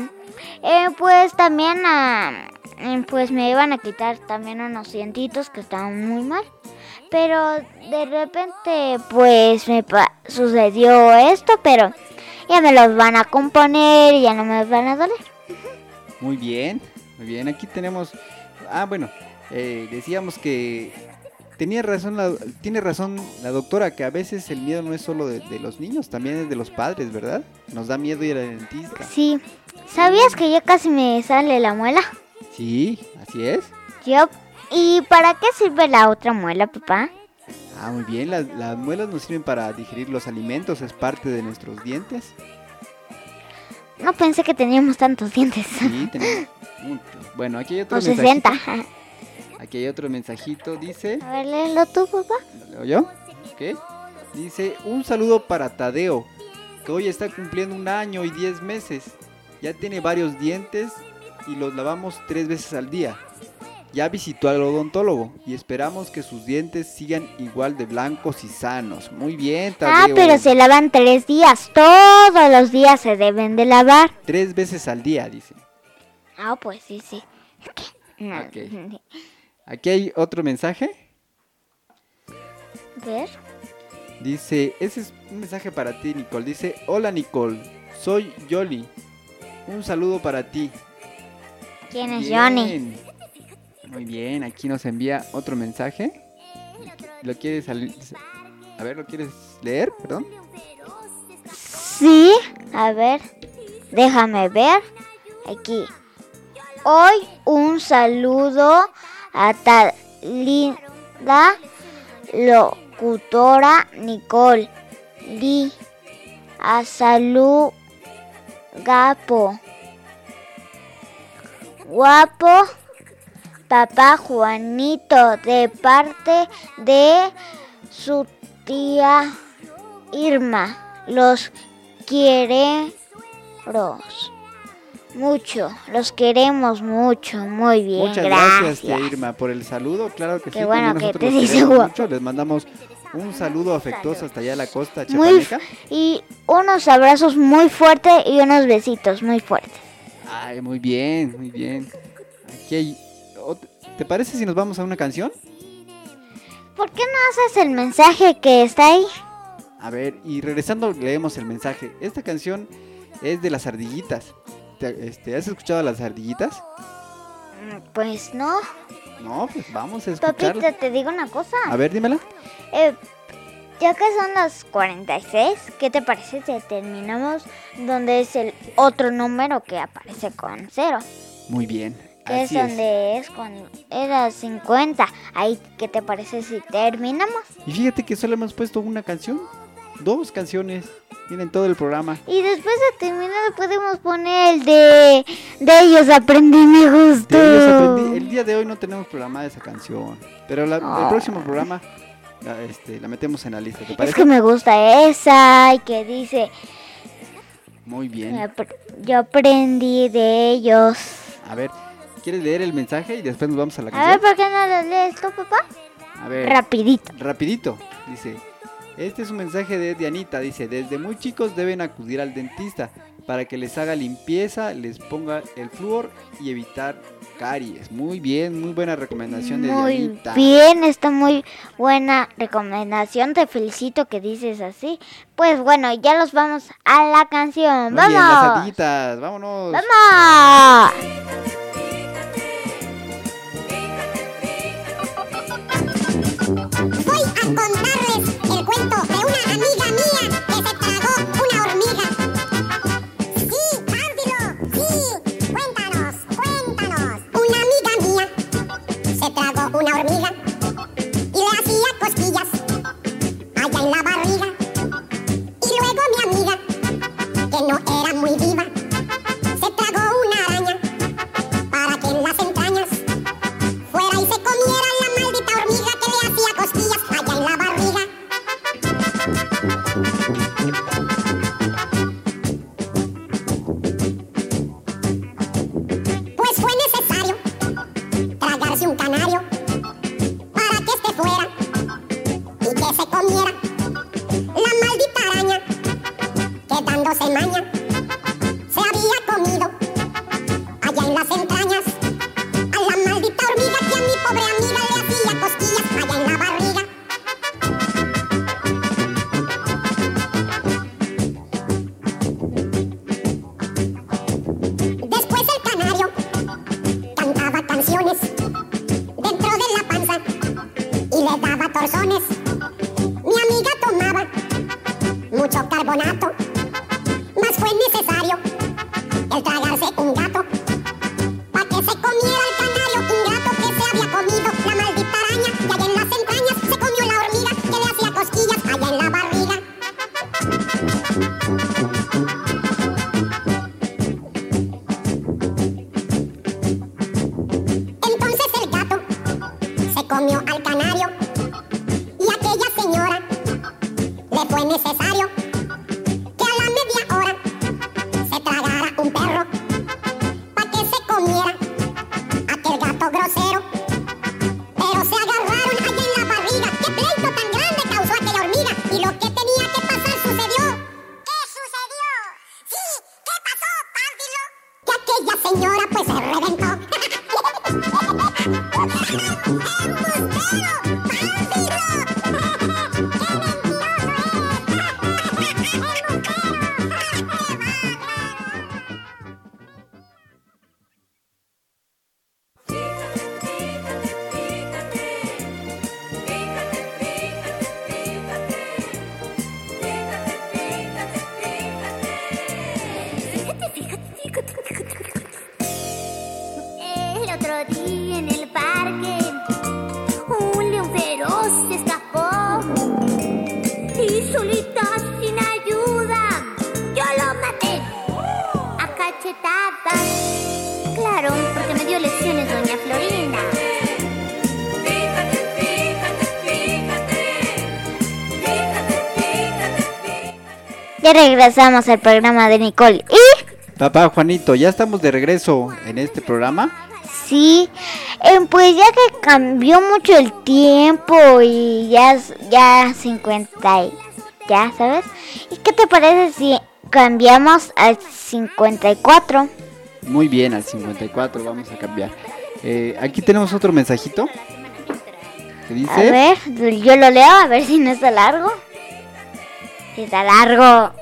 Eh, pues también, ah, eh, pues me iban a quitar también unos dientitos que estaban muy mal. Pero de repente, pues me sucedió esto, pero ya me los van a componer y ya no me van a doler. Muy bien, muy bien. Aquí tenemos. Ah, bueno, eh, decíamos que tenía razón, la, tiene razón la doctora que a veces el miedo no es solo de, de los niños, también es de los padres, ¿verdad? Nos da miedo ir al dentista. Sí, ¿sabías que ya casi me sale la muela? Sí, así es. Yo. ¿Y para qué sirve la otra muela, papá? Ah, muy bien. Las, las muelas nos sirven para digerir los alimentos, es parte de nuestros dientes. No pensé que teníamos tantos dientes. Sí, tenemos muchos. Bueno, aquí hay otro O mensajito. 60. Aquí hay otro mensajito, dice. A ver, léelo tú, papá. ¿Lo leo yo? Ok. Dice, un saludo para Tadeo, que hoy está cumpliendo un año y 10 meses. Ya tiene varios dientes y los lavamos tres veces al día. Ya visitó al odontólogo y esperamos que sus dientes sigan igual de blancos y sanos. Muy bien, Tadeo. Ah, pero se lavan tres días. Todos los días se deben de lavar. Tres veces al día, dice. Ah, pues sí, sí. No. Aquí hay otro mensaje. A ver. Dice, ese es un mensaje para ti, Nicole. Dice, hola Nicole, soy Yoli. Un saludo para ti. ¿Quién es. Johnny? Muy bien, aquí nos envía otro mensaje. ¿Lo quieres A ver, ¿lo quieres leer? Perdón. Sí, a ver. Déjame ver. Aquí. Hoy un saludo a tal linda locutora Nicole. Di. A salud Gapo. Guapo. Papá Juanito de parte de su tía Irma. Los queremos mucho. Los queremos mucho. Muy bien. Muchas gracias. gracias, tía Irma, por el saludo. Claro que Qué sí, bueno también que te dice mucho. Les mandamos un saludo afectuoso hasta allá a la costa Muy chapaneca. y unos abrazos muy fuertes y unos besitos muy fuertes. Ay, muy bien, muy bien. Aquí hay... ¿Te parece si nos vamos a una canción? ¿Por qué no haces el mensaje que está ahí? A ver, y regresando leemos el mensaje. Esta canción es de las ardillitas. ¿Te- este, ¿Has escuchado a las ardillitas? Mm, Pues no. No, pues vamos a escuchar. Papita, te digo una cosa. A ver, dímela. Eh, ya que son las 46, ¿qué te parece si terminamos donde es el otro número que aparece con cero? Muy bien. Que es Así es. donde es cuando era 50. Ahí, ¿qué te parece si terminamos? Y fíjate que solo hemos puesto una canción. Dos canciones. Miren todo el programa. Y después de terminar podemos poner el de de ellos aprendí me gustó. De ellos aprendí. El día de hoy no tenemos programada esa canción. Pero la- el Oh. próximo programa la, este, la metemos en la lista. ¿Te Es parece? que me gusta esa y que dice Muy bien. "Apr- yo aprendí de ellos. A ver, ¿quieres leer el mensaje y después nos vamos a la A ver, canción? ¿por qué no lo lees tú, papá? A ver. Rapidito. Rapidito, dice. Este es un mensaje de Dianita, dice, desde muy chicos deben acudir al dentista para que les haga limpieza, les ponga el flúor y evitar caries. Muy bien, muy buena recomendación de Muy Dianita. bien, está muy buena recomendación. Te felicito que dices así. Pues bueno, ya los vamos a la canción. Muy bien, las ¡Vamos! vámonos. ¡Vamos! Contarles el cuento de una amiga mía que se tragó una hormiga. Sí, Pánfilo, sí, cuéntanos, cuéntanos. Una amiga mía se tragó una hormiga y le hacía cosquillas allá en la barriga. Y luego mi amiga, que no era muy viva, Ya regresamos al programa de Nicole. Y Papá Juanito, ya estamos de regreso en este programa. sí, eh, pues ya que cambió mucho el tiempo y ya, ya 50 y ya, ¿sabes? ¿Y qué te parece si cambiamos al 54? Muy bien, al 54 vamos a cambiar. Eh, aquí tenemos otro mensajito. Que A dice, ver, yo lo leo, a ver si no está largo. Está largo.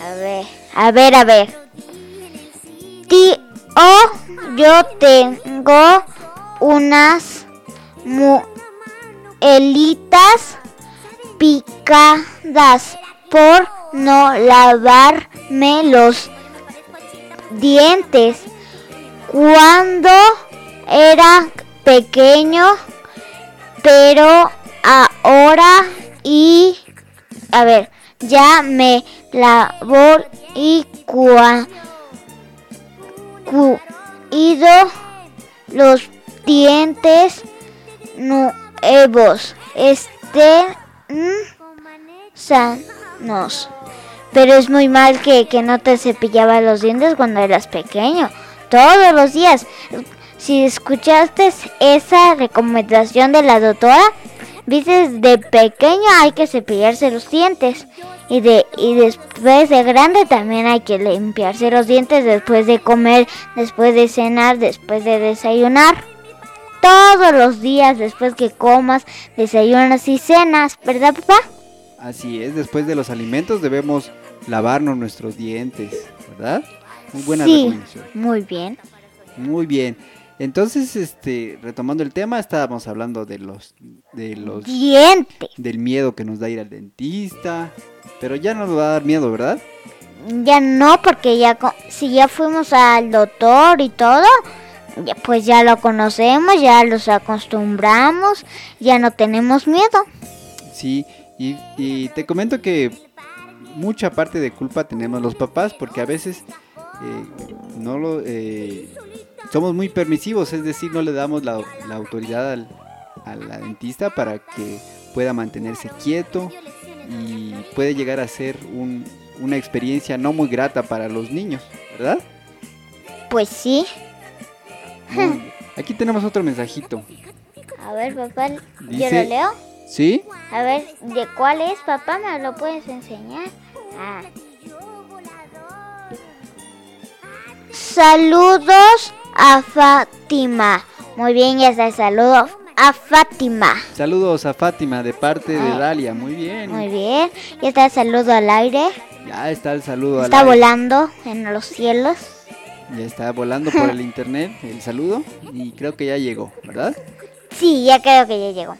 A ver, a ver, a ver. Tío, yo tengo unas muelitas picadas por no lavarme los dientes. Cuando era pequeño, pero ahora y a ver, ya me lavo y cua, cuido los dientes nuevos estén sanos. Pero es muy mal que, que no te cepillaba los dientes cuando eras pequeño. Todos los días. Si escuchaste esa recomendación de la doctora, viste de pequeño hay que cepillarse los dientes. Y, de, y después de grande también hay que limpiarse los dientes después de comer, después de cenar, después de desayunar. Todos los días después que comas, desayunas y cenas, ¿verdad papá? Así es, después de los alimentos debemos lavarnos nuestros dientes, ¿verdad? Muy buena sí, recomendación. muy bien. Muy bien. Entonces, este, retomando el tema, estábamos hablando de los, de los, Dientes. del miedo que nos da ir al dentista, pero ya no nos va a dar miedo, ¿verdad? Ya no, porque ya si ya fuimos al doctor y todo, pues ya lo conocemos, ya los acostumbramos, ya no tenemos miedo. Sí, y, y te comento que mucha parte de culpa tenemos los papás porque a veces eh, no lo eh, somos muy permisivos, es decir, no le damos la, la autoridad al, a la dentista para que pueda mantenerse quieto y puede llegar a ser un- una experiencia no muy grata para los niños, ¿verdad? Pues sí. Muy. Aquí tenemos otro mensajito. A ver, papá, ¿yo lo leo? ¿Sí? A ver, ¿de cuál es, papá? ¿Me lo puedes enseñar? Ah. Saludos a Fátima. Muy bien, ya está el saludo a Fátima. Saludos a Fátima de parte de Ah. Dalia. Muy bien. Muy bien, ya está el saludo al aire. Ya está el saludo al Está aire. volando en los cielos. Ya está volando por el internet el saludo y creo que ya llegó, ¿verdad? Sí, ya creo que ya llegó.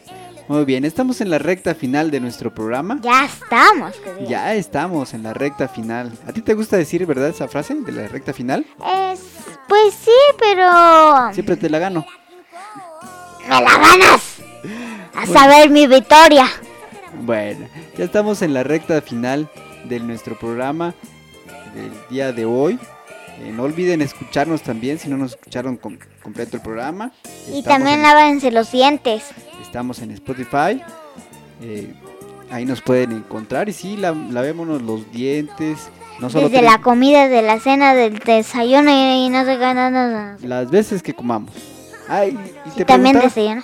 Muy bien, estamos en la recta final de nuestro programa. Ya estamos. Ya estamos en la recta final. ¿A ti te gusta decir, verdad, esa frase de la recta final? Es, pues sí, pero... Siempre te la gano. ¡Me la ganas! A saber mi victoria. Bueno, ya estamos en la recta final de nuestro programa del día de hoy. Eh, no olviden escucharnos también si no nos escucharon com- completo el programa. Y también en- lávense los dientes. Estamos en Spotify. eh, ahí nos pueden encontrar. Y sí, la, lavémonos los dientes. No solo Desde la comida, de la cena, del desayuno y, no no, no, no. las veces que comamos. Ay, y te también desayuno.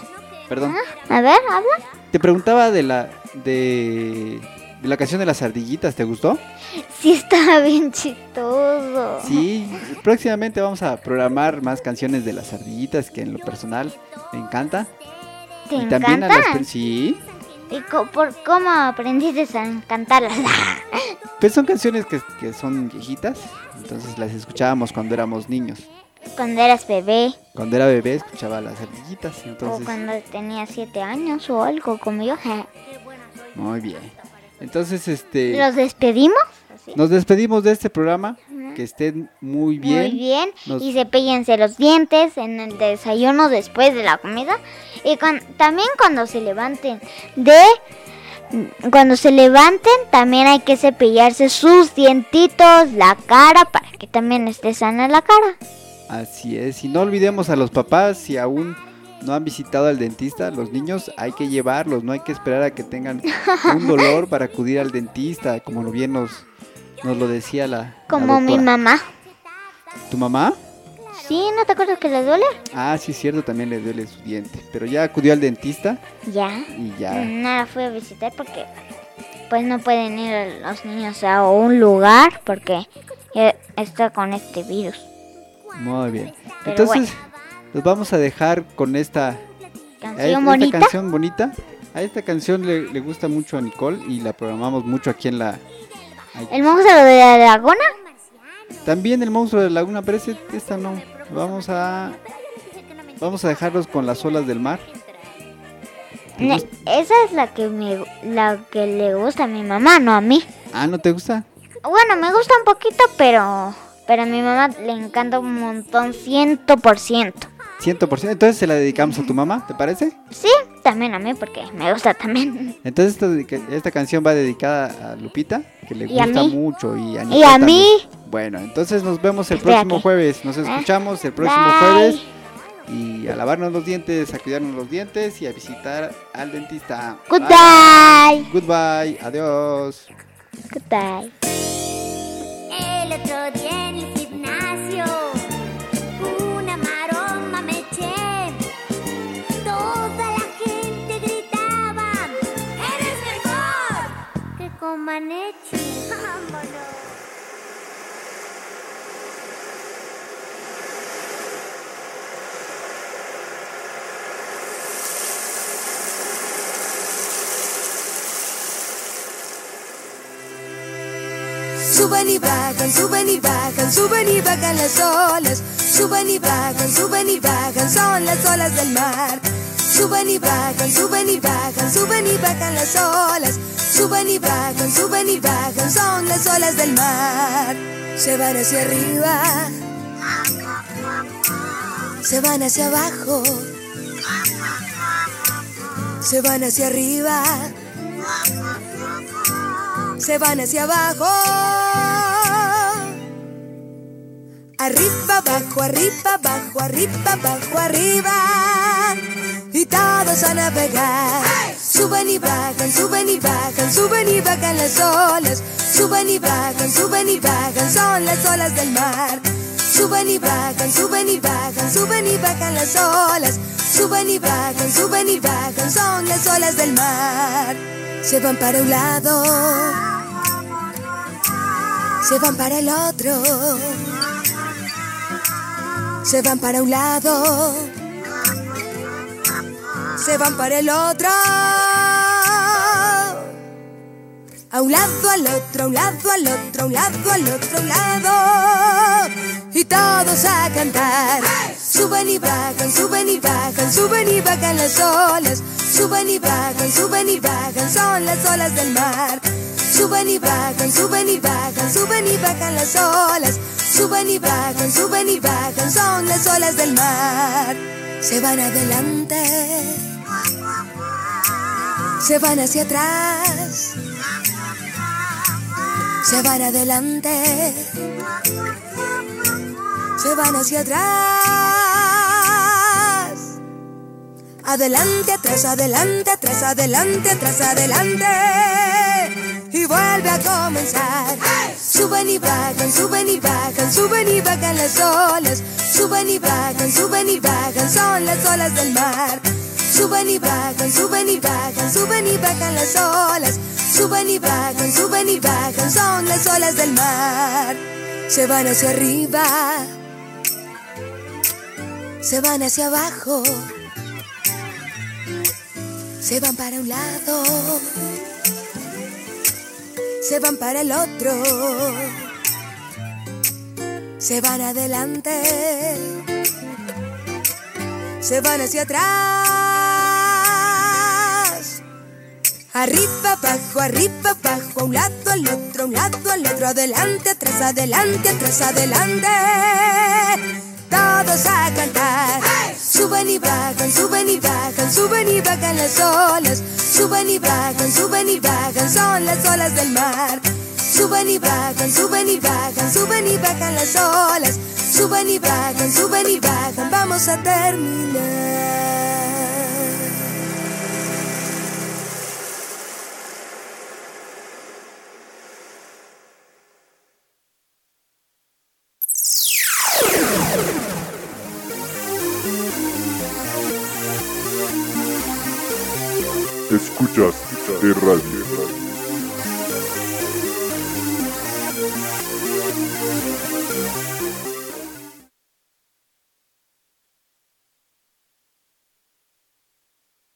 Perdón. A ver, habla. Te preguntaba de la de, de la canción de las ardillitas, ¿te gustó? Sí, está bien chistoso. Sí, próximamente vamos a programar más canciones de las ardillitas que en lo personal me encanta. ¿Te y también a las sí, ¿Y co- por cómo aprendiste a cantarlas? pues son canciones que, que son viejitas, entonces las escuchábamos cuando éramos niños. cuando eras bebé Cuando era bebé escuchaba las ardillitas, o cuando tenía siete años o algo como yo. muy bien. Entonces, este ¿Los despedimos? Nos despedimos de este programa, que estén muy bien. Muy bien. Nos- Y cepéllense los dientes en el desayuno después de la comida. Y con- también cuando se levanten de... Cuando se levanten también hay que cepillarse sus dientitos, la cara, para que también esté sana la cara. Así es, y no olvidemos a los papás si aún no han visitado al dentista, los niños hay que llevarlos, no hay que esperar a que tengan un dolor para acudir al dentista, como lo bien nos, nos lo decía la, la Como mi mamá. ¿Tu mamá? ¿Sí? ¿No te acuerdas que le duele? Ah, sí, es cierto, también le duele su diente, pero ya acudió al dentista Ya. y ya. No la fui a visitar porque pues no pueden ir los niños a un lugar porque está con este virus. Muy bien. Pero Entonces, los vamos a dejar con esta, Canción esta bonita. canción bonita. A esta canción le, le gusta mucho a Nicole y la programamos mucho aquí en la... El monstruo de la laguna. También el monstruo de la laguna, pero ese- esta no. Vamos a vamos a dejarlos con las olas del mar. ¿Te Ne- gusta? Esa es la que me la que le gusta a mi mamá, no a mí. Ah, ¿no te gusta? Bueno, me gusta un poquito, pero pero a mi mamá le encanta un montón, ciento por ciento. 100%. Entonces se la dedicamos a tu mamá, ¿te parece? Sí, también a mí porque me gusta también. Entonces esta, esta canción va dedicada a Lupita, que le Y a gusta mí. mucho. Y a, Y a mí. Bueno, entonces nos vemos el Espérate. próximo jueves. Nos escuchamos el próximo Bye. jueves. Y a lavarnos los dientes, a cuidarnos los dientes y a visitar al dentista. Goodbye. Bye. Goodbye. Adiós. Goodbye. El otro día Suben y bajan, suben y bajan, suben y bajan las olas. Suben y bajan, suben y bajan, son las olas del mar. Suben y bajan, suben y bajan, suben y bajan las olas Suben y bajan, suben y bajan, son las olas del mar. Se van hacia arriba, se van hacia abajo, se van hacia arriba, se van hacia abajo. Arriba, abajo, arriba, abajo, arriba, abajo, arriba. Y todos a navegar. Suben y bajan, suben y bajan, suben y bajan las olas. Suben y bajan, suben y bajan, son las olas del mar. Suben y bajan, suben y bajan, suben y bajan las olas. Suben y bajan, suben y bajan, son las olas del mar. Se van para un lado, se van para el otro se van para un lado, se van para el otro. A un lado, al otro, a un lado, al otro, a un lado, al otro lado. Y todos a cantar. Suben y bajan, suben y bajan, suben y bajan las olas. Suben y bajan, suben y bajan, son las olas del mar. Suben y bajan, suben y bajan, suben y bajan las olas. Suben y bajan, suben y bajan, son las olas del mar. Se van adelante, se van hacia atrás, se van adelante, se van hacia atrás. Adelante, atrás, adelante, atrás, adelante, atrás, adelante. Y vuelve a comenzar. Suben y bajan, suben y bajan, suben y bajan las olas. Suben y bajan, suben y bajan, son las olas del mar. Suben y bajan, suben y bajan, suben y bajan las olas. Suben y bajan, suben y bajan, son las olas del mar. Se van hacia arriba, se van hacia abajo, se van para un lado, se van para el otro, se van adelante, se van hacia atrás. Arriba, abajo, arriba, abajo, a un lado, al otro, a un lado, al otro, adelante, atrás, adelante, atrás, adelante. Todos a cantar. Suben y bajan, suben y bajan, suben y bajan las olas. Suben y bajan, suben y bajan, son las olas del mar. Suben y bajan, suben y bajan, suben y bajan las olas. Suben y bajan, suben y bajan, vamos a terminar.